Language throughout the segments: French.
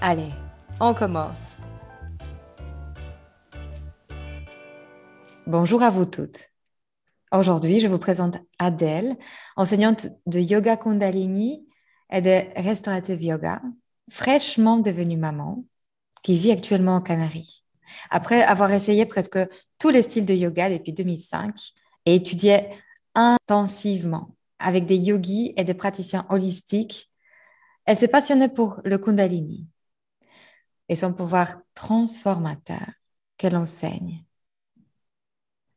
Allez, on commence. Bonjour à vous toutes. Aujourd'hui, je vous présente Adèle, enseignante de yoga kundalini et de restaurative yoga, fraîchement devenue maman, qui vit actuellement aux Canaries. Après avoir essayé presque tous les styles de yoga depuis 2005 et étudié intensivement avec des yogis et des praticiens holistiques, elle s'est passionnée pour le kundalini, et son pouvoir transformateur qu'elle enseigne.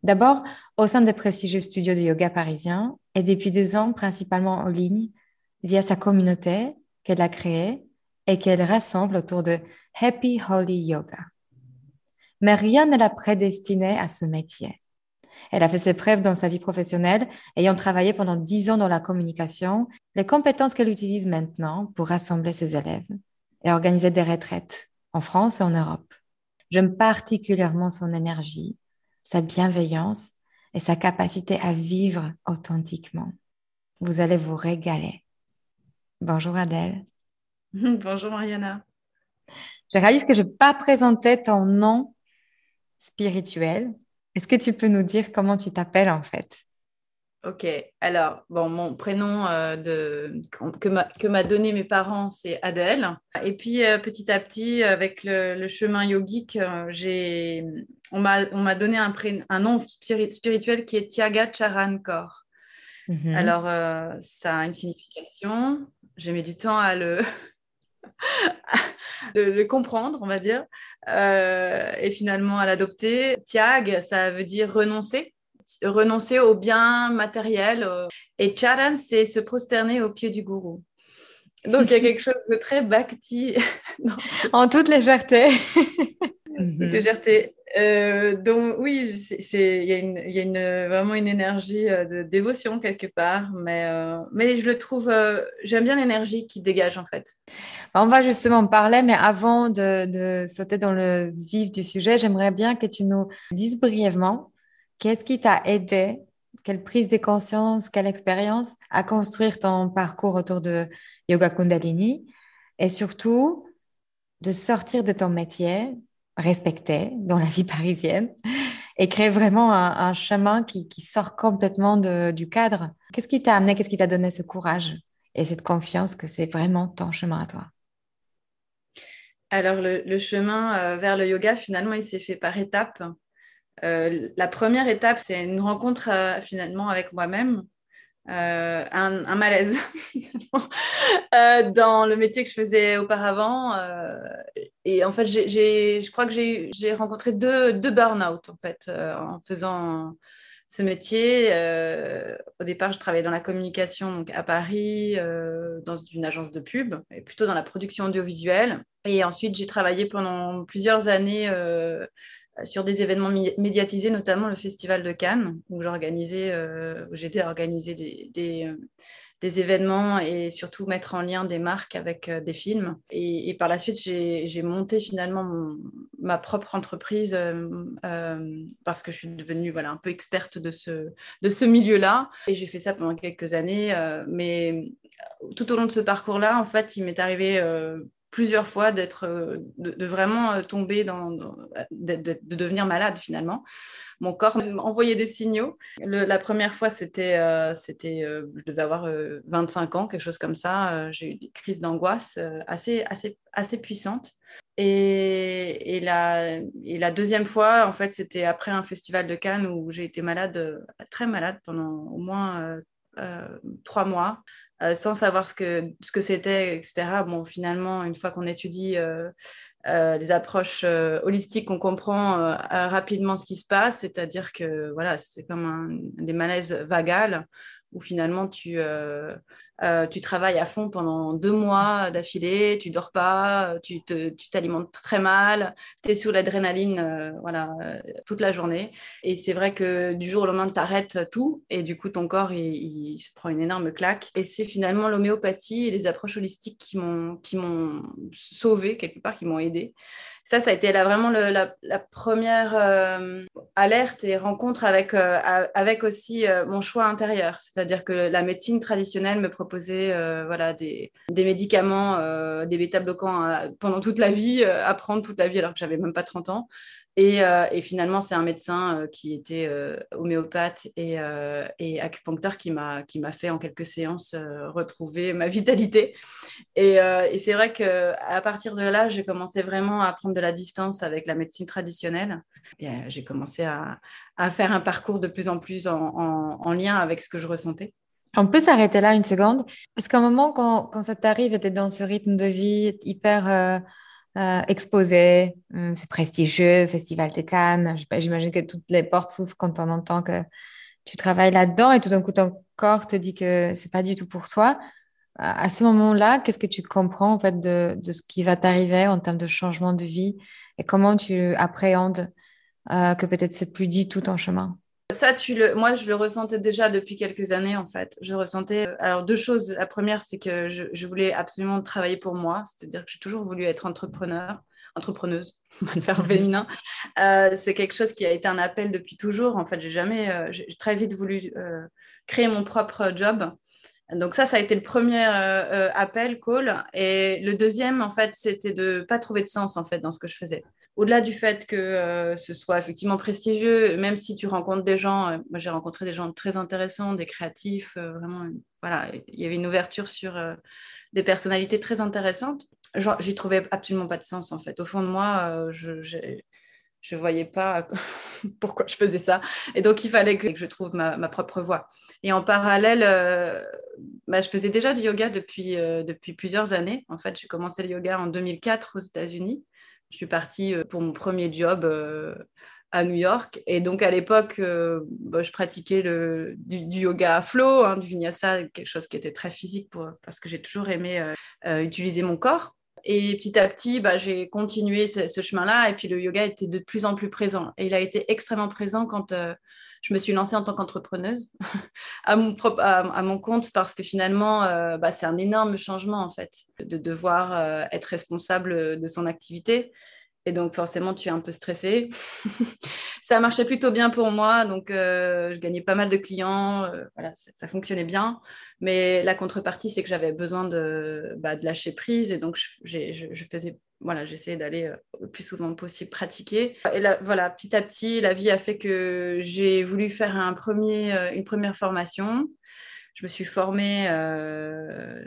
D'abord, au sein des prestigieux studios de yoga parisiens et depuis deux ans, principalement en ligne, via sa communauté qu'elle a créée et qu'elle rassemble autour de Happy Holy Yoga. Mais rien ne l'a prédestinée à ce métier. Elle a fait ses preuves dans sa vie professionnelle, ayant travaillé pendant dix ans dans la communication, les compétences qu'elle utilise maintenant pour rassembler ses élèves et organiser des retraites en France et en Europe. J'aime particulièrement son énergie, sa bienveillance et sa capacité à vivre authentiquement. Vous allez vous régaler. Bonjour Adèle. Bonjour Mariana. Je réalise que je n'ai pas présenté ton nom spirituel. Est-ce que tu peux nous dire comment tu t'appelles en fait? Ok, alors, bon, mon prénom euh, de, que m'a donné mes parents, c'est Adèle. Et puis, euh, petit à petit, avec le, chemin yogique, euh, j'ai, on m'a donné un, un nom spirituel qui est Tiaga Charan Kor. Mhm. Alors, ça a une signification. J'ai mis du temps à le, le, comprendre, on va dire, et finalement à l'adopter. Tiag, ça veut dire renoncer renoncer au bien matériel. Et charan, c'est se prosterner au pied du gourou. Donc il y a quelque chose de très bhakti. en toute légèreté. toute légèreté. Euh, donc oui, il y a, une, y a une, vraiment une énergie euh, de dévotion quelque part, mais, euh, mais je le trouve, j'aime bien l'énergie qui dégage en fait. On va justement en parler, mais avant de, de sauter dans le vif du sujet, j'aimerais bien que tu nous dises brièvement Qu'est-ce qui t'a aidé? Quelle prise de conscience, quelle expérience à construire ton parcours autour de Yoga Kundalini? Et surtout, de sortir de ton métier respecté dans la vie parisienne et créer vraiment un, chemin qui, sort complètement du cadre. Qu'est-ce qui t'a amené, qu'est-ce qui t'a donné ce courage et cette confiance que c'est vraiment ton chemin à toi? Alors, le, chemin euh, vers le yoga, finalement, il s'est fait par étapes. Euh, la première étape, c'est une rencontre euh, finalement avec moi-même, euh, un, malaise dans le métier que je faisais auparavant. et en fait, je crois que j'ai rencontré deux, deux burn-out en fait en faisant ce métier. au départ, je travaillais dans la communication donc à Paris, dans une agence de pub, et plutôt dans la production audiovisuelle. Et ensuite, j'ai travaillé pendant plusieurs années sur des événements médiatisés, notamment le Festival de Cannes, où j'organisais, euh, où j'étais à organiser euh, des, événements et surtout mettre en lien des marques avec euh, des films. Et, par la suite, j'ai monté finalement ma propre entreprise parce que je suis devenue voilà, un peu experte de ce, de ce milieu-là. Et j'ai fait ça pendant quelques années. mais tout au long de ce parcours-là, en fait, il m'est arrivé plusieurs fois d'être, euh, de, vraiment euh, tomber dans, de, devenir malade finalement. Mon corps m'envoyait des signaux. la première fois, c'était, euh, c'était, je devais avoir 25 ans, quelque chose comme ça. j'ai eu des crises d'angoisse assez, assez, assez puissantes. Et, la, et, la, deuxième fois, en fait, c'était après un festival de Cannes où j'ai été malade, très malade pendant au moins trois mois. Euh, sans savoir ce que, ce que c'était, etc. Bon, finalement, une fois qu'on étudie euh, euh, les approches holistiques, on comprend rapidement ce qui se passe, c'est-à-dire que voilà, c'est comme un, des malaises vagales où finalement tu, euh, tu travailles à fond pendant deux mois d'affilée, tu dors pas, tu t'alimentes très mal, tu es sous l'adrénaline euh, voilà, euh, toute la journée. Et c'est vrai que du jour au lendemain, tu arrêtes tout et du coup, ton corps, il, se prend une énorme claque. Et c'est finalement l'homéopathie et les approches holistiques qui m'ont sauvé quelque part, qui m'ont aidé ça, ça a été vraiment la, première euh, alerte et rencontre avec, euh, avec aussi euh, mon choix intérieur. C'est-à-dire que la médecine traditionnelle me proposait voilà, des, des médicaments, des bêta-bloquants pendant toute la vie, à prendre toute la vie alors que j'avais même pas 30 ans. Euh, et, finalement, c'est un médecin euh, qui était euh, homéopathe et, acupuncteur qui m'a fait en quelques séances retrouver ma vitalité. Et, c'est vrai qu'à partir de là, j'ai commencé vraiment à prendre de la distance avec la médecine traditionnelle. J'ai commencé à, à, faire un parcours de plus en plus en, en, lien avec ce que je ressentais. On peut s'arrêter là une seconde, parce qu'à un moment, quand, quand ça t'arrive, tu es dans ce rythme de vie hyper euh, exposé, hum, c'est prestigieux, Festival de Cannes. J'imagine que toutes les portes s'ouvrent quand on entend que tu travailles là-dedans et tout d'un coup ton corps te dit que c'est pas du tout pour toi. À ce moment-là, qu'est-ce que tu comprends en fait de, ce qui va t'arriver en termes de changement de vie et comment tu appréhendes euh, que peut-être c'est plus dit tout en chemin? Ça, moi, je le ressentais déjà depuis quelques années, en fait. Je ressentais. Euh, alors, deux choses. La première, c'est que je, voulais absolument travailler pour moi, c'est-à-dire que j'ai toujours voulu être entrepreneur, entrepreneuse, le faire féminin. Euh, c'est quelque chose qui a été un appel depuis toujours. En fait, j'ai jamais. Euh, j'ai très vite voulu créer mon propre job. Donc ça, ça a été le premier appel, call. Et le deuxième, en fait, c'était de pas trouver de sens en fait dans ce que je faisais au-delà du fait que euh, ce soit effectivement prestigieux, même si tu rencontres des gens, euh, moi j'ai rencontré des gens très intéressants, des créatifs, euh, vraiment, voilà, il y avait une ouverture sur des personnalités très intéressantes. J'y trouvais absolument pas de sens en fait. Au fond de moi, je, ne voyais pas pourquoi je faisais ça. Et donc, il fallait que, je trouve ma, propre voie. Et en parallèle, bah, je faisais déjà du yoga depuis, depuis plusieurs années. En fait, j'ai commencé le yoga en 2004 aux États-Unis. Je suis partie euh, pour mon premier job euh, à New York. Et donc, à l'époque, euh, bah, je pratiquais le, du, yoga à flow, hein, du vinyasa, quelque chose qui était très physique parce que j'ai toujours aimé utiliser mon corps. Et petit à petit, bah, j'ai continué ce, chemin-là. Et puis, le yoga était de plus en plus présent. Et il a été extrêmement présent quand je me suis lancée en tant qu'entrepreneuse à, mon à, mon compte parce que finalement, euh, bah, c'est un énorme changement en fait de devoir euh, être responsable de son activité. Et donc, forcément, tu es un peu stressé. ça marchait plutôt bien pour moi. Donc, euh, je gagnais pas mal de clients. voilà, ça, fonctionnait bien. Mais la contrepartie, c'est que j'avais besoin de, bah, de, lâcher prise. Et donc, je, faisais voilà, j'essayais d'aller euh, le plus souvent possible pratiquer. Et là, voilà, petit à petit, la vie a fait que j'ai voulu faire un premier, euh, une première formation. Je me suis formée euh,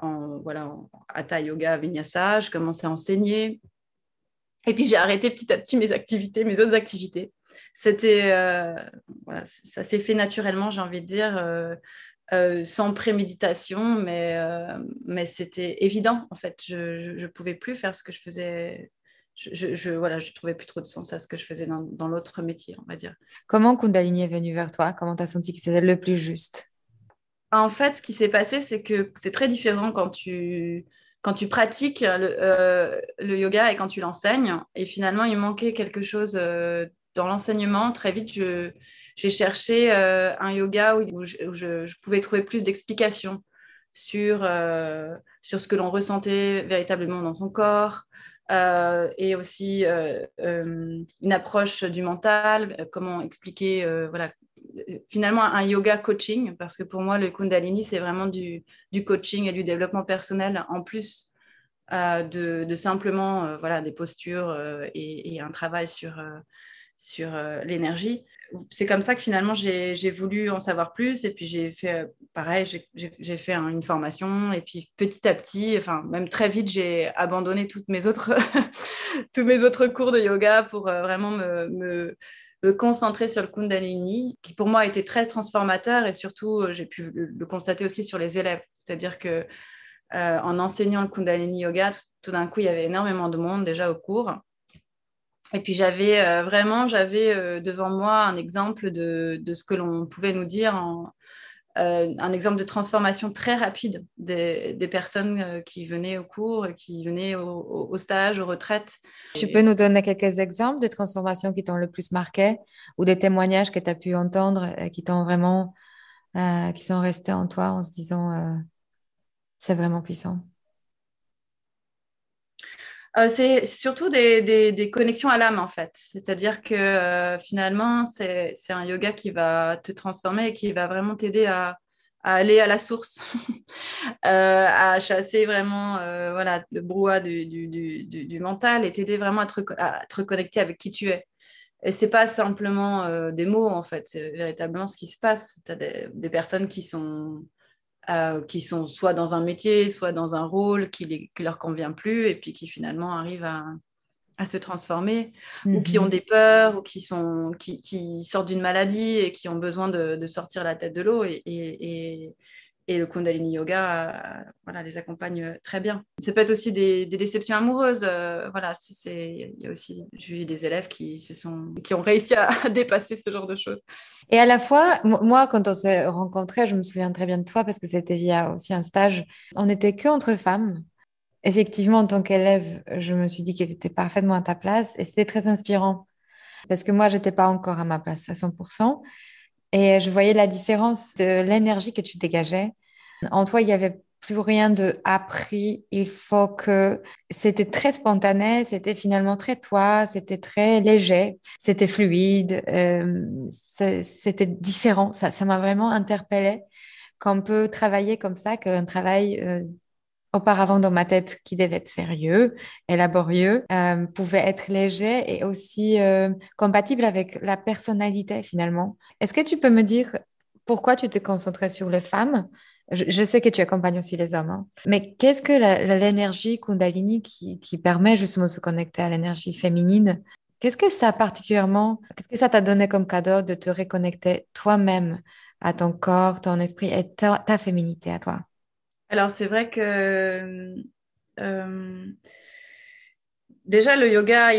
en, voilà, en Hatha Yoga Vinyasa. Je commençais à enseigner. Et puis j'ai arrêté petit à petit mes activités, mes autres activités. C'était, voilà, ça s'est fait naturellement, j'ai envie de dire. Euh, sans préméditation, mais, euh, mais c'était évident en fait. Je ne pouvais plus faire ce que je faisais. Je, je, voilà, je trouvais plus trop de sens à ce que je faisais dans, dans l'autre métier, on va dire. Comment Kundalini est venu vers toi? Comment tu as senti que c'était le plus juste? En fait, ce qui s'est passé, c'est que c'est très différent quand tu, quand tu pratiques le, euh, le yoga et quand tu l'enseignes. Et finalement, il manquait quelque chose dans l'enseignement. Très vite, je, j'ai cherché euh, un yoga où, je, pouvais trouver plus d'explications sur, euh, sur ce que l'on ressentait véritablement dans son corps. Euh, et aussi une approche du mental, comment expliquer, voilà, finalement un yoga coaching, parce que pour moi, le Kundalini, c'est vraiment du, coaching et du développement personnel en plus de, de, simplement voilà, des postures et, et, un travail sur, sur l'énergie. C'est comme ça que finalement j'ai voulu en savoir plus et puis j'ai fait euh, pareil, j'ai fait une formation et puis petit à petit, enfin même très vite, j'ai abandonné toutes mes autres tous mes autres cours de yoga pour vraiment me, me, concentrer sur le Kundalini, qui pour moi a été très transformateur et surtout, j'ai pu le, constater aussi sur les élèves. C'est-à-dire que en enseignant le Kundalini Yoga, tout d'un coup, il y avait énormément de monde déjà au cours. Et puis j'avais euh, vraiment, j'avais euh, devant moi un exemple de, de ce que l'on pouvait nous dire, en, euh, un exemple de transformation très rapide des, des personnes qui venaient au cours, qui venaient au, au, stage, aux retraites. Tu peux nous donner quelques exemples de transformations qui t'ont le plus marqué ou des témoignages que tu as pu entendre qui t'ont vraiment, qui sont restés en toi en se disant c'est vraiment puissant? Euh, c'est surtout des, connexions à l'âme, en fait. C'est-à-dire que euh, finalement, c'est un yoga qui va te transformer et qui va vraiment t'aider à, aller à la source, euh, à chasser vraiment voilà, le brouhaha du, mental et t'aider vraiment à te, reconnecter avec qui tu es. Et c'est pas simplement des mots, en fait, c'est véritablement ce qui se passe. Tu as des, personnes qui sont euh, qui sont soit dans un métier, soit dans un rôle qui leur convient plus et puis qui finalement arrivent à, à se transformer, ou qui ont mhm. des peurs, ou qui, sont, qui, qui sortent d'une maladie et qui ont besoin de, de sortir la tête de l'eau. Et, et, et le Kundalini Yoga euh, voilà, les accompagne euh, très bien. Ça peut être aussi des, déceptions amoureuses. Euh, voilà, il y a aussi j'ai eu des élèves qui, se sont, qui ont réussi à, dépasser ce genre de choses. Et à la fois, moi, quand on s'est rencontrés, je me souviens très bien de toi parce que c'était via aussi un stage. On n'était que entre femmes. Effectivement, en tant qu'élève, je me suis dit qu'elle était parfaitement à ta place et c'était très inspirant parce que moi, j'étais pas encore à ma place à 100%. Et je voyais la différence de l'énergie que tu dégageais. En toi, il n'y avait plus rien de appris. Il faut que c'était très spontané, c'était finalement très toi, c'était très léger, c'était fluide, euh, c'était différent. Ça, m'a vraiment interpellée qu'on peut travailler comme ça, qu'un travail euh, auparavant dans ma tête qui devait être sérieux et laborieux, euh, pouvait être léger et aussi euh, compatible avec la personnalité finalement. Est-ce que tu peux me dire pourquoi tu t'es concentré sur les femmes? Je, sais que tu accompagnes aussi les hommes, hein. mais qu'est-ce que l'énergie Kundalini qui, qui, permet justement de se connecter à l'énergie féminine? Qu'est-ce que ça particulièrement, qu'est-ce que ça t'a donné comme cadeau de te reconnecter toi-même à ton corps, ton esprit et ta féminité à toi? Alors, c'est vrai que euh, déjà, le yoga,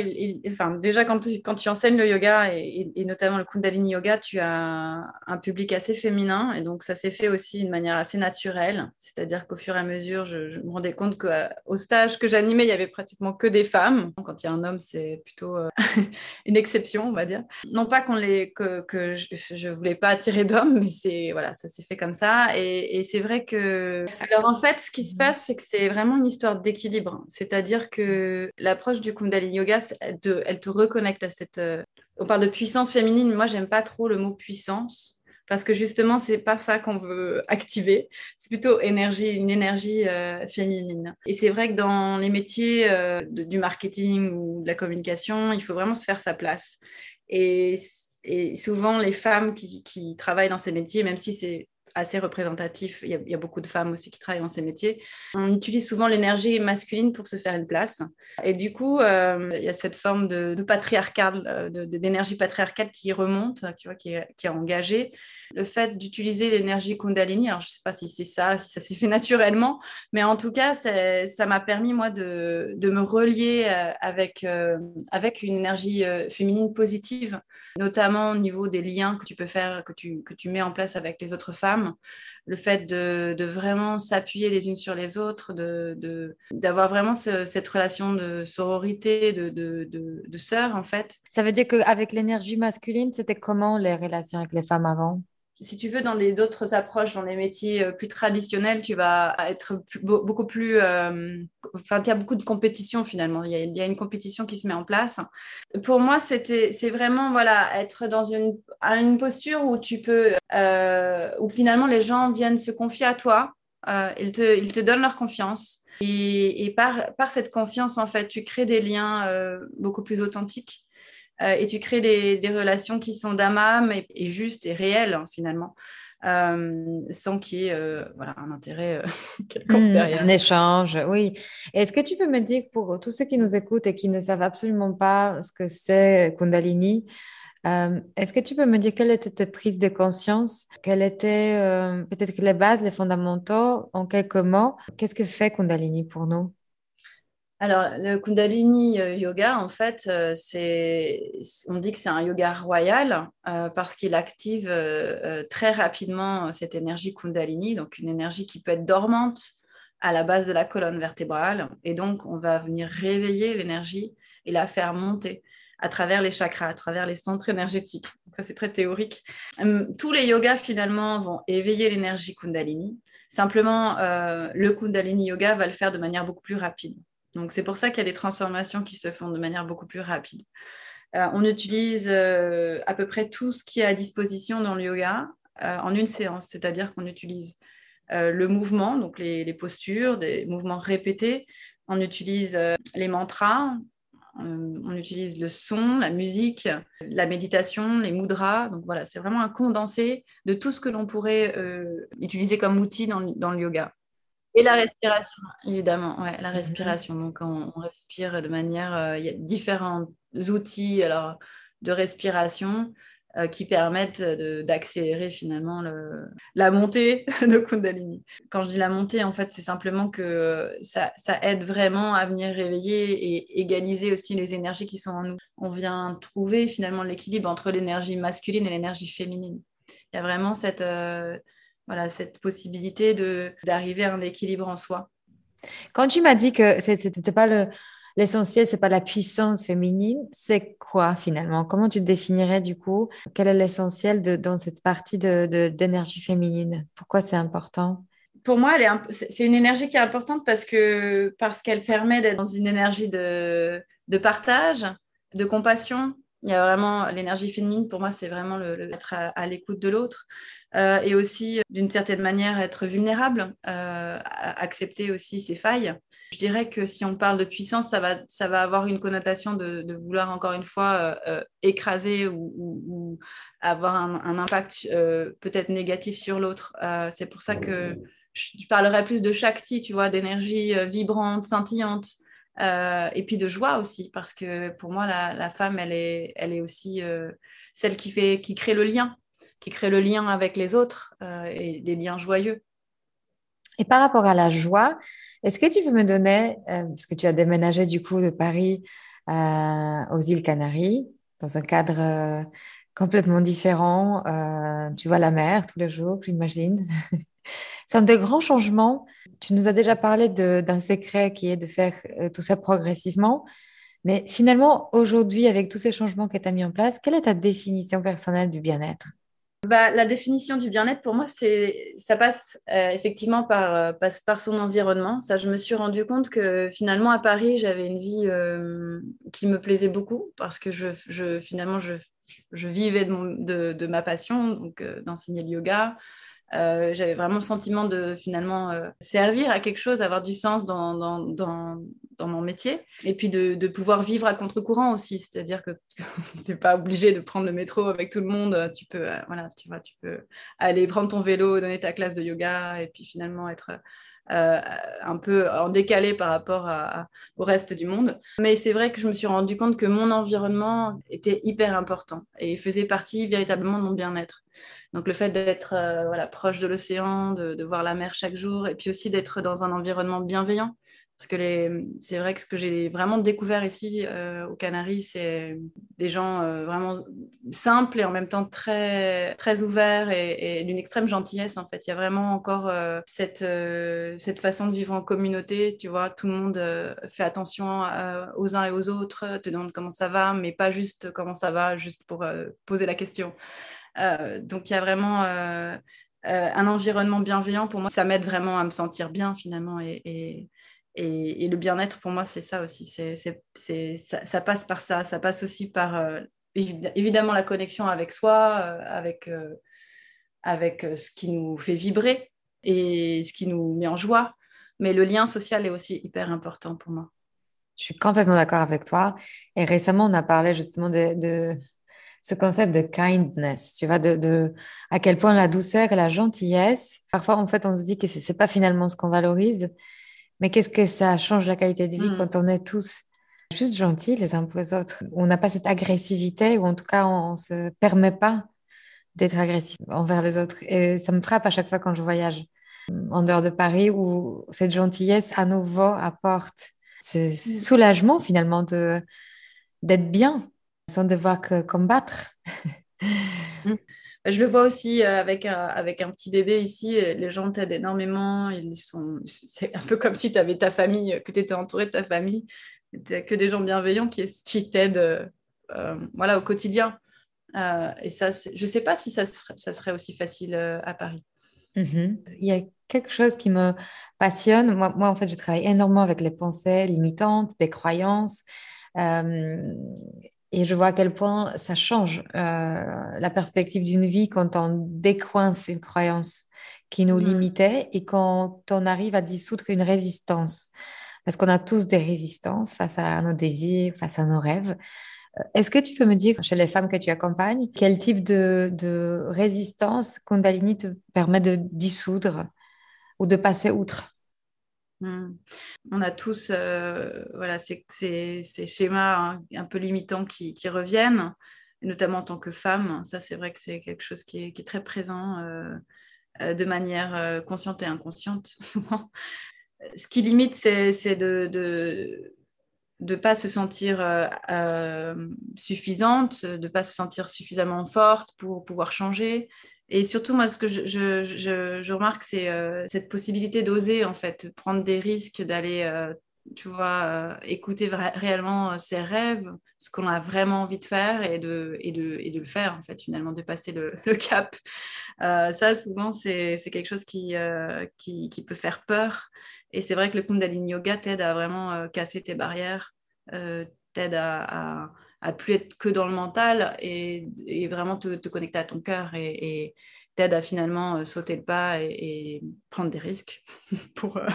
enfin, déjà, quand tu, quand tu enseignes le yoga et, notamment le Kundalini Yoga, tu as un public assez féminin et donc ça s'est fait aussi d'une manière assez naturelle. C'est-à-dire qu'au fur et à mesure, je, me rendais compte qu'au stage que j'animais, il y avait pratiquement que des femmes. Quand il y a un homme, c'est plutôt euh, une exception, on va dire. Non pas qu'on les, que, que je ne voulais pas attirer d'hommes, mais c'est voilà, ça s'est fait comme ça. Et, et c'est vrai que. Alors en fait, ce qui se passe, c'est que c'est vraiment une histoire d'équilibre. C'est-à-dire que l'approche du Kundalini Yoga, elle te, reconnecte à cette. Euh, on parle de puissance féminine, moi, j'aime pas trop le mot puissance parce que justement, c'est pas ça qu'on veut activer. C'est plutôt énergie, une énergie euh, féminine. Et c'est vrai que dans les métiers euh, du marketing ou de la communication, il faut vraiment se faire sa place. Et, souvent, les femmes qui, qui, travaillent dans ces métiers, même si c'est assez représentatif. Il y, a, beaucoup de femmes aussi qui travaillent dans ces métiers. On utilise souvent l'énergie masculine pour se faire une place. Et du coup, euh, il y a cette forme de, de patriarcal, euh, d'énergie patriarcale qui remonte, tu vois, qui est, engagée. Le fait d'utiliser l'énergie Kundalini, alors je ne sais pas si c'est ça, si ça s'est fait naturellement, mais en tout cas, ça m'a permis, moi, de, me relier euh, avec une énergie féminine positive, notamment au niveau des liens que tu peux faire, que tu, que tu mets en place avec les autres femmes le fait de, vraiment s'appuyer les unes sur les autres, d'avoir vraiment cette relation de sororité, de, de, sœur en fait. Ça veut dire qu'avec l'énergie masculine, c'était comment les relations avec les femmes avant? Si tu veux, dans d'autres approches, dans les métiers euh, plus traditionnels, tu vas être beaucoup plus. Euh, enfin, il y a beaucoup de compétition finalement. Il y, a, une compétition qui se met en place. Pour moi, c'est vraiment voilà, être dans une, une posture où tu peux. Euh, où finalement les gens viennent se confier à toi. ils, te, ils te donnent leur confiance. Et, par, cette confiance, en fait, tu crées des liens beaucoup plus authentiques. Euh, et tu crées des, relations qui sont d'âme et, et, justes et réelles hein, finalement. sans qu'il y ait voilà, un intérêt quelconque mmh, derrière. Un échange, oui. Est-ce que tu peux me dire, pour tous ceux qui nous écoutent et qui ne savent absolument pas ce que c'est Kundalini, est-ce que tu peux me dire quelle était ta prise de conscience? Quelles étaient peut-être les bases, les fondamentaux en quelques mots Qu'est-ce que fait Kundalini pour nous? Alors, le Kundalini euh, Yoga, en fait, euh, on dit que c'est un yoga royal euh, parce qu'il active très rapidement cette énergie Kundalini, donc une énergie qui peut être dormante à la base de la colonne vertébrale. Et donc, on va venir réveiller l'énergie et la faire monter à travers les chakras, à travers les centres énergétiques. ça, c'est très théorique. Tous les yogas, finalement, vont éveiller l'énergie Kundalini. Simplement, le Kundalini Yoga va le faire de manière beaucoup plus rapide. Donc c'est pour ça qu'il y a des transformations qui se font de manière beaucoup plus rapide. Euh, on utilise euh, à peu près tout ce qui est à disposition dans le yoga euh, en une séance, c'est-à-dire qu'on utilise le mouvement, donc les, postures, des mouvements répétés, on utilise les mantras, on utilise le son, la musique, la méditation, les mudras. Voilà, c'est vraiment un condensé de tout ce que l'on pourrait utiliser comme outil dans le yoga. Et la respiration, évidemment, ouais, la mhm. respiration. Donc, on, respire de manière. Euh, il y a différents outils alors, de respiration euh, qui permettent d'accélérer finalement le, la montée de Kundalini. Quand je dis la montée, en fait, c'est simplement que ça, ça, aide vraiment à venir réveiller et égaliser aussi les énergies qui sont en nous. On vient trouver finalement l'équilibre entre l'énergie masculine et l'énergie féminine. Il y a vraiment cette. Euh, voilà, cette possibilité d'arriver à un équilibre en soi. Quand tu m'as dit que ce n'était pas le, l'essentiel, c'est pas la puissance féminine, c'est quoi finalement? Comment tu te définirais du coup? Quel est l'essentiel dans cette partie de, d'énergie féminine? Pourquoi c'est important? Pour moi, c'est une énergie qui est importante parce, que, parce qu'elle permet d'être dans une énergie de, de partage, de compassion. Il y a vraiment l'énergie féminine, pour moi, c'est vraiment le, être à l'écoute de l'autre. Euh, et aussi d'une certaine manière être vulnérable, euh, accepter aussi ses failles. Je dirais que si on parle de puissance, ça va, ça va avoir une connotation de, vouloir encore une fois euh, écraser ou, avoir un, impact peut-être négatif sur l'autre. c'est pour ça que je, parlerai plus de Shakti, tu vois, d'énergie vibrante, scintillante. Et puis de joie aussi, parce que pour moi, la, femme, elle est, elle est aussi celle qui, fait, qui crée le lien qui crée le lien avec les autres euh, et des liens joyeux. Et par rapport à la joie, est-ce que tu veux me donner, euh, parce que tu as déménagé du coup de Paris euh, aux îles Canaries, dans un cadre complètement différent, tu vois la mer tous les jours, j'imagine? C'est un de grands changements. Tu nous as déjà parlé d'un secret qui est de faire tout ça progressivement. Mais finalement, aujourd'hui, avec tous ces changements que tu as mis en place, quelle est ta définition personnelle du bien-être? Bah, la définition du bien-être, pour moi, ça passe euh, effectivement par, euh, passe par son environnement. Ça, je me suis rendu compte que finalement, à Paris, j'avais une vie euh, qui me plaisait beaucoup parce que je, finalement, je, je vivais de, de, ma passion, donc d'enseigner le yoga, euh, j'avais vraiment le sentiment de finalement euh, servir à quelque chose, avoir du sens dans, dans, dans, mon métier. Et puis de, pouvoir vivre à contre-courant aussi, c'est-à-dire que c'est pas obligé de prendre le métro avec tout le monde. Tu peux, euh, voilà, tu vois, tu peux aller prendre ton vélo, donner ta classe de yoga et puis finalement être euh, un peu en décalé par rapport au reste du monde. Mais c'est vrai que je me suis rendu compte que mon environnement était hyper important et faisait partie véritablement de mon bien-être. Donc le fait d'être euh, voilà, proche de l'océan, de, de, voir la mer chaque jour, et puis aussi d'être dans un environnement bienveillant. Parce que c'est vrai que ce que j'ai vraiment découvert ici euh, aux Canaries, c'est des gens euh, vraiment simples et en même temps très, très ouverts et, d'une extrême gentillesse. En fait, il y a vraiment encore euh, cette, cette façon de vivre en communauté. Tu vois, tout le monde fait attention aux uns et aux autres, te demande comment ça va, mais pas juste comment ça va, juste pour poser la question. donc, il y a vraiment un environnement bienveillant. Pour moi, ça m'aide vraiment à me sentir bien finalement et, le bien-être, pour moi, c'est ça aussi. C'est, ça, ça, passe par ça. Ça passe aussi par, euh, évidemment, la connexion avec soi, euh, avec, euh, avec ce qui nous fait vibrer et ce qui nous met en joie. Mais le lien social est aussi hyper important pour moi. Je suis complètement d'accord avec toi. Et récemment, on a parlé justement de, ce concept de kindness, tu vois, de, à quel point la douceur et la gentillesse, parfois en fait on se dit que ce n'est pas finalement ce qu'on valorise, mais qu'est-ce que ça change la qualité de vie mm. quand on est tous juste gentils les uns pour les autres? On n'a pas cette agressivité, ou en tout cas on ne se permet pas d'être agressif envers les autres. Et ça me frappe à chaque fois quand je voyage en dehors de Paris, où cette gentillesse à nouveau apporte ce mm. soulagement finalement de d'être bien sans devoir que combattre. Je le vois aussi euh, avec un, avec un petit bébé ici, euh, les gens t'aident énormément. Ils sont, c'est un peu comme si tu avais ta famille, que tu étais entouré de ta famille, que des gens bienveillants qui, t'aident euh, voilà, au quotidien. et ça, je ne sais pas si ça serait, aussi facile à Paris. Mm-hmm. Il y a quelque chose qui me passionne. Moi, en fait, je travaille énormément avec les pensées limitantes, des croyances. Et je vois à quel point ça change euh, la perspective d'une vie quand on décoince une croyance qui nous mm. limitait et quand on arrive à dissoudre une résistance. Parce qu'on a tous des résistances face à nos désirs, face à nos rêves. Euh, est-ce que tu peux me dire, chez les femmes que tu accompagnes, quel type de, de résistance Kundalini te permet de dissoudre ou de passer outre? Hmm. On a tous euh, voilà, ces, schémas hein, un peu limitants qui, reviennent, notamment en tant que femme. Ça, c'est vrai que c'est quelque chose qui est, très présent euh, euh, de manière consciente et inconsciente, souvent. Ce qui limite, c'est de ne pas se sentir suffisante, de ne pas se sentir suffisamment forte pour pouvoir changer. Et surtout, moi, ce que je, remarque, c'est euh, cette possibilité d'oser, en fait, prendre des risques, d'aller, euh, tu vois, euh, écouter réellement ses rêves, ce qu'on a vraiment envie de faire et de, le faire, en fait, finalement, de passer le, cap. ça, souvent, c'est quelque chose qui, peut faire peur. Et c'est vrai que le Kundalini Yoga t'aide à vraiment casser tes barrières, t'aide à à plus être que dans le mental et, vraiment te, connecter à ton cœur et, t'aide à finalement euh, sauter le pas et, prendre des risques pour, euh,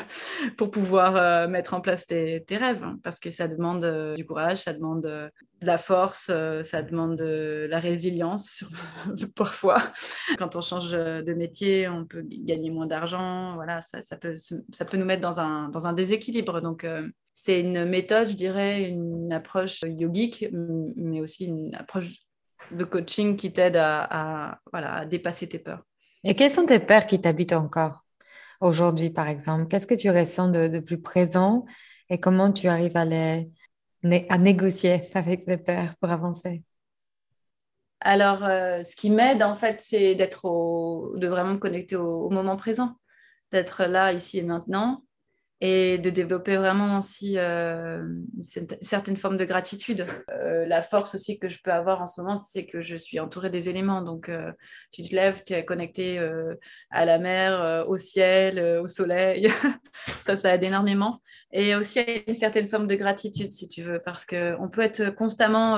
pour pouvoir euh, mettre en place tes, rêves. Hein, parce que ça demande du courage, ça demande de la force, ça demande de la résilience parfois. Quand on change de métier, on peut gagner moins d'argent. Voilà, ça, ça, peut, ça peut nous mettre dans un, dans un déséquilibre. Donc, c'est une méthode, je dirais, une approche yogique, mais aussi une approche de coaching qui t'aide à, voilà, dépasser tes peurs. Et quelles sont tes peurs qui t'habitent encore aujourd'hui, par exemple? Qu'est-ce que tu ressens de, plus présent et comment tu arrives à, les, à négocier avec ces peurs pour avancer? Alors, euh, ce qui m'aide, en fait, c'est d'être de vraiment me connecter au, moment présent, d'être là, ici et maintenant, et de développer vraiment aussi euh, une certaine forme de gratitude. Euh, la force aussi que je peux avoir en ce moment, c'est que je suis entourée des éléments. Donc, euh, tu te lèves, tu es connecté à la mer, au ciel, au soleil. ça, ça aide énormément. Et aussi une certaine forme de gratitude, si tu veux, parce qu'on peut être constamment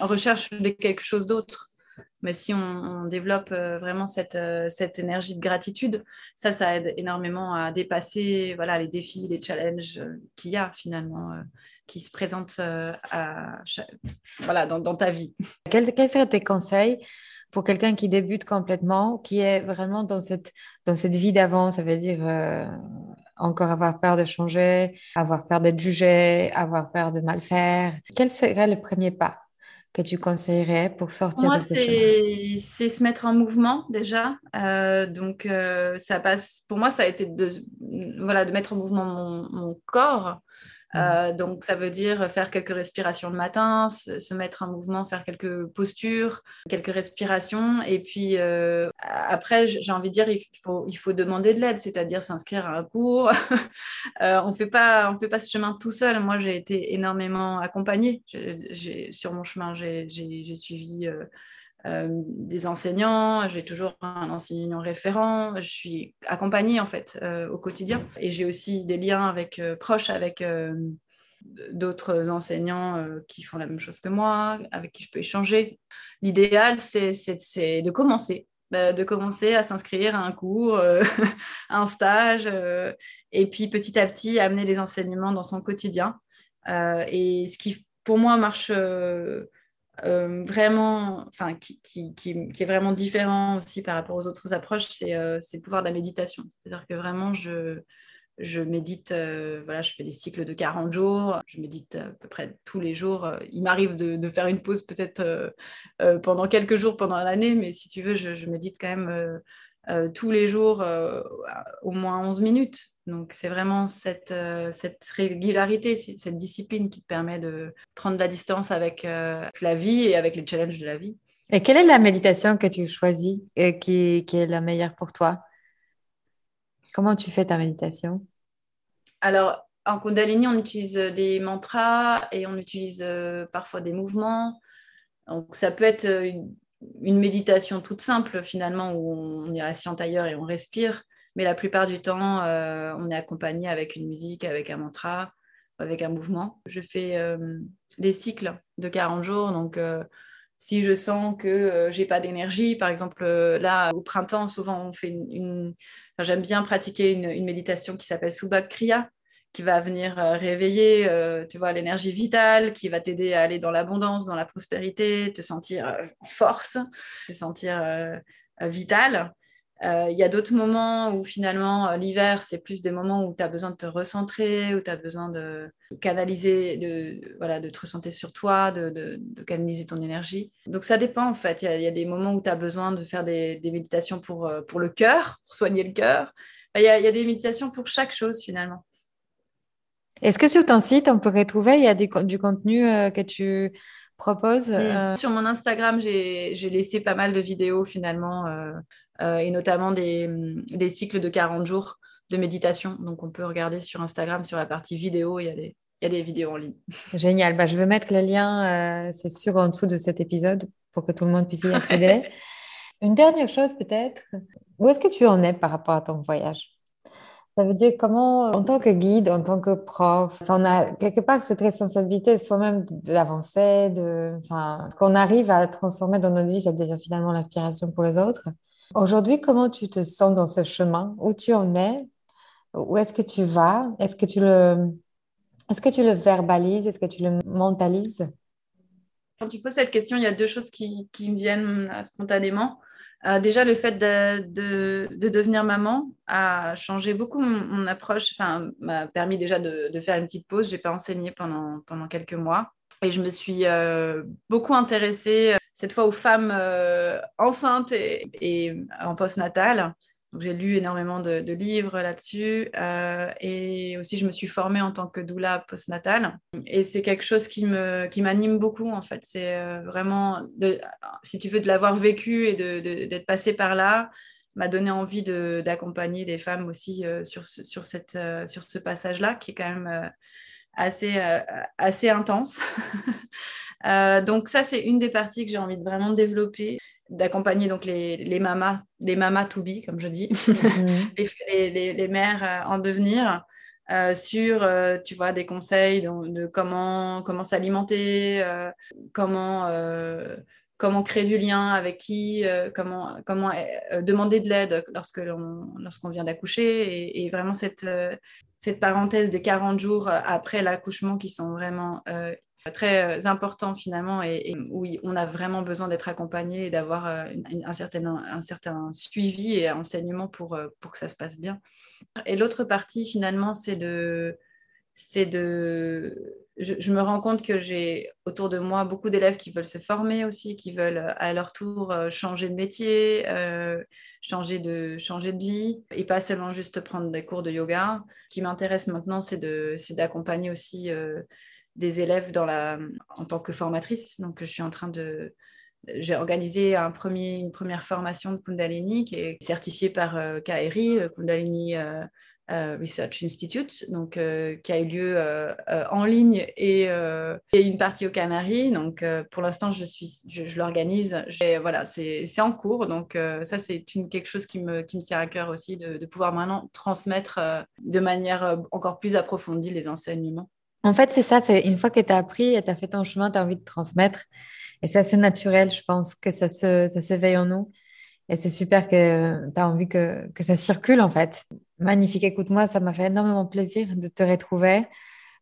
en recherche de quelque chose d'autre. Mais si on, développe euh, vraiment cette, euh, cette, énergie de gratitude, ça, ça aide énormément à dépasser voilà, les défis, les challenges euh, qu'il y a finalement, qui se présentent voilà, dans, ta vie. Quels, quels seraient tes conseils pour quelqu'un qui débute complètement, qui est vraiment dans cette, dans cette vie d'avant, ça veut dire encore avoir peur de changer, avoir peur d'être jugé, avoir peur de mal faire. Quel serait le premier pas? Que tu conseillerais pour sortir de cette c'est, c'est se mettre en mouvement déjà. Euh, donc, euh, ça passe. Pour moi, ça a été de, voilà, de mettre en mouvement mon, mon corps. Euh, donc, ça veut dire faire quelques respirations le matin, se, mettre en mouvement, faire quelques postures, quelques respirations. Et puis, euh, après, j'ai envie de dire, il faut, il faut demander de l'aide, c'est-à-dire s'inscrire à un cours. euh, on ne fait pas ce chemin tout seul. Moi, j'ai été énormément accompagnée. sur mon chemin, j'ai suivi... Euh, des enseignants, j'ai toujours un enseignant référent, je suis accompagnée en fait euh, au quotidien et j'ai aussi des liens avec, euh, proches avec d'autres enseignants qui font la même chose que moi, avec qui je peux échanger. L'idéal, c'est de commencer, de commencer à s'inscrire à un cours, à un stage, et puis petit à petit amener les enseignements dans son quotidien. et ce qui, pour moi, marche euh, vraiment, enfin, qui, qui, qui, est vraiment différent aussi par rapport aux autres approches, c'est euh, le pouvoir de la méditation. C'est-à-dire que vraiment, je, je médite, euh, voilà, je fais des cycles de 40 jours, je médite à peu près tous les jours. Il m'arrive de, faire une pause peut-être pendant quelques jours pendant l'année, mais si tu veux, je médite quand même tous les jours au moins 11 minutes. Donc, c'est vraiment cette, euh, cette, régularité, cette discipline qui te permet de prendre la distance avec euh, la vie et avec les challenges de la vie. Et quelle est la méditation que tu choisis et qui, qui est la meilleure pour toi? Comment tu fais ta méditation? Alors, en Kundalini, on utilise des mantras et on utilise euh, parfois des mouvements. Donc, ça peut être une, une méditation toute simple, finalement, où on est assis en tailleur et on respire. Mais la plupart du temps, euh, on est accompagné avec une musique, avec un mantra, avec un mouvement. Je fais euh, des cycles de 40 jours. Donc, euh, si je sens que j'ai pas d'énergie, par exemple, là, au printemps, souvent, on fait une. J'aime bien pratiquer une, méditation qui s'appelle Subhak Kriya, qui va venir réveiller, tu l'énergie vitale, qui va t'aider à aller dans l'abondance, dans la prospérité, te sentir en force, te sentir vital. Euh, il y a d'autres moments où finalement euh, l'hiver, c'est plus des moments où tu as besoin de te recentrer, où tu as besoin de canaliser, de, voilà, de te recentrer sur toi, de, de, canaliser ton énergie. Donc ça dépend en fait. Il y, a des moments où tu as besoin de faire des, des méditations pour, euh, pour le cœur, pour soigner le cœur. Il y, a, y, a des méditations pour chaque chose finalement. Est-ce que sur ton site, on peut retrouver, il y a du contenu que tu proposes Sur mon Instagram, j'ai laissé pas mal de vidéos finalement euh, et notamment des, des, cycles de 40 jours de méditation. Donc, on peut regarder sur Instagram, sur la partie vidéo, il y a des, il y a des vidéos en ligne. Génial. Bah, je vais mettre les liens, euh, c'est sûr, en dessous de cet épisode pour que tout le monde puisse y accéder. Une dernière chose peut-être, où est-ce que tu en es par rapport à ton voyage? Ça veut dire comment, en tant que guide, en tant que prof, on a quelque part cette responsabilité soi-même d'avancer, de, enfin, ce qu'on arrive à transformer dans notre vie, ça devient finalement l'inspiration pour les autres. Aujourd'hui, comment tu te sens dans ce chemin? Où tu en es? Où est-ce que tu vas? Est-ce que tu le, est-ce que tu le verbalises? Est-ce que tu le mentalises? Quand tu poses cette question, il y a deux choses qui, qui me viennent euh, spontanément. Euh, déjà, le fait de, de, de, devenir maman a changé beaucoup mon, approche, enfin, m'a permis déjà de, de, faire une petite pause. Je n'ai pas enseigné pendant, pendant quelques mois. Et je me suis euh, beaucoup intéressée cette fois aux femmes euh, enceintes et, en postnatal. Donc, j'ai lu énormément de, livres là-dessus euh, et aussi je me suis formée en tant que doula postnatale. Et c'est quelque chose qui, me, qui m'anime beaucoup en fait. C'est euh, vraiment, si tu veux, de l'avoir vécu et de, d'être passé par là m'a donné envie d'accompagner des femmes aussi sur, ce, sur, cette, sur ce passage-là qui est quand même assez, assez intense. Euh, donc ça, c'est une des parties que j'ai envie de vraiment développer d'accompagner donc les, les, mamas, les mamas to be, comme je dis, mhm. les, les, mères euh, en devenir, euh, sur, tu vois, des conseils de, comment, comment s'alimenter, comment, comment créer du lien avec qui, comment, comment demander de l'aide lorsque lorsqu'on vient d'accoucher, et, et, vraiment cette, cette parenthèse des 40 jours après l'accouchement qui sont vraiment très euh, important finalement et, où on a vraiment besoin d'être accompagné et d'avoir euh, un, certain, un certain suivi et enseignement pour, euh, pour que ça se passe bien. Et l'autre partie finalement, c'est de... C'est de je, me rends compte que j'ai autour de moi beaucoup d'élèves qui veulent se former aussi, qui veulent à leur tour changer de métier, changer, de, changer de vie et pas seulement juste prendre des cours de yoga. Ce qui m'intéresse maintenant, c'est d'accompagner aussi des élèves en tant que formatrice. Donc, je suis en train de. J'ai organisé un premier, une première formation de Kundalini qui est certifiée par euh, KRI, Kundalini euh, euh, Research Institute, donc, qui a eu lieu en ligne et, et, une partie aux Canaries. Donc, pour l'instant, je, suis, je, l'organise. Voilà, c'est, en cours. Donc, ça, c'est quelque chose qui me, qui me tient à cœur aussi, de pouvoir maintenant transmettre de manière encore plus approfondie les enseignements. En fait, c'est ça, c'est une fois que tu as appris et tu as fait ton chemin, tu as envie de transmettre. Et c'est assez naturel, je pense, que ça, se, ça s'éveille en nous. Et c'est super que tu as envie que, que, ça circule, en fait. Magnifique, écoute-moi, ça m'a fait énormément plaisir de te retrouver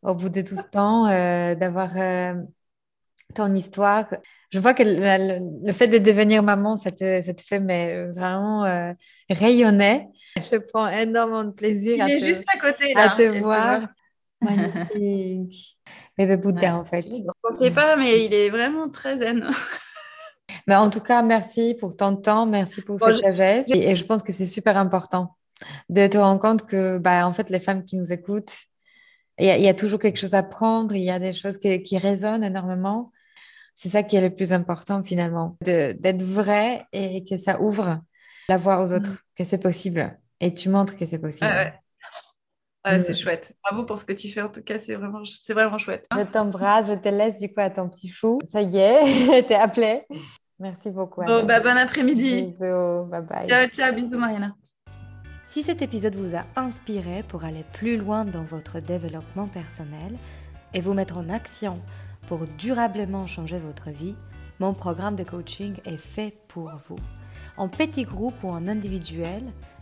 au bout de tout ce temps, euh, d'avoir euh, ton histoire. Je vois que le, fait de devenir maman, ça te, ça te fait mais, vraiment euh, rayonner. Je prends énormément de plaisir à te, juste à, côté, là, à te voir. Magnifique. Bébé Bouddha, en fait. Je ne pensais pas, mais il est vraiment très zen. Mais en tout cas, merci pour ton temps, merci pour cette sagesse. Et, je pense que c'est super important de te rendre compte que, bah, en fait, les femmes qui nous écoutent, il y, a toujours quelque chose à prendre, il y a des choses qui, résonnent énormément. C'est ça qui est le plus important finalement, d'être vrai et que ça ouvre la voie aux autres, mm. que c'est possible. Et tu montres que c'est possible. Ouais, c'est mm. chouette. Bravo pour ce que tu fais. En tout cas, c'est vraiment, c'est vraiment chouette. Je t'embrasse, je te laisse du coup à ton petit chou. Ça y est, t'es appelé. Merci beaucoup. Bon, bah, bon après-midi. Bisous. Bye bye. Ciao, ciao. Bisous, Mariana. Si cet épisode vous a inspiré pour aller plus loin dans votre développement personnel et vous mettre en action pour durablement changer votre vie, mon programme de coaching est fait pour vous. En petit groupe ou en individuel,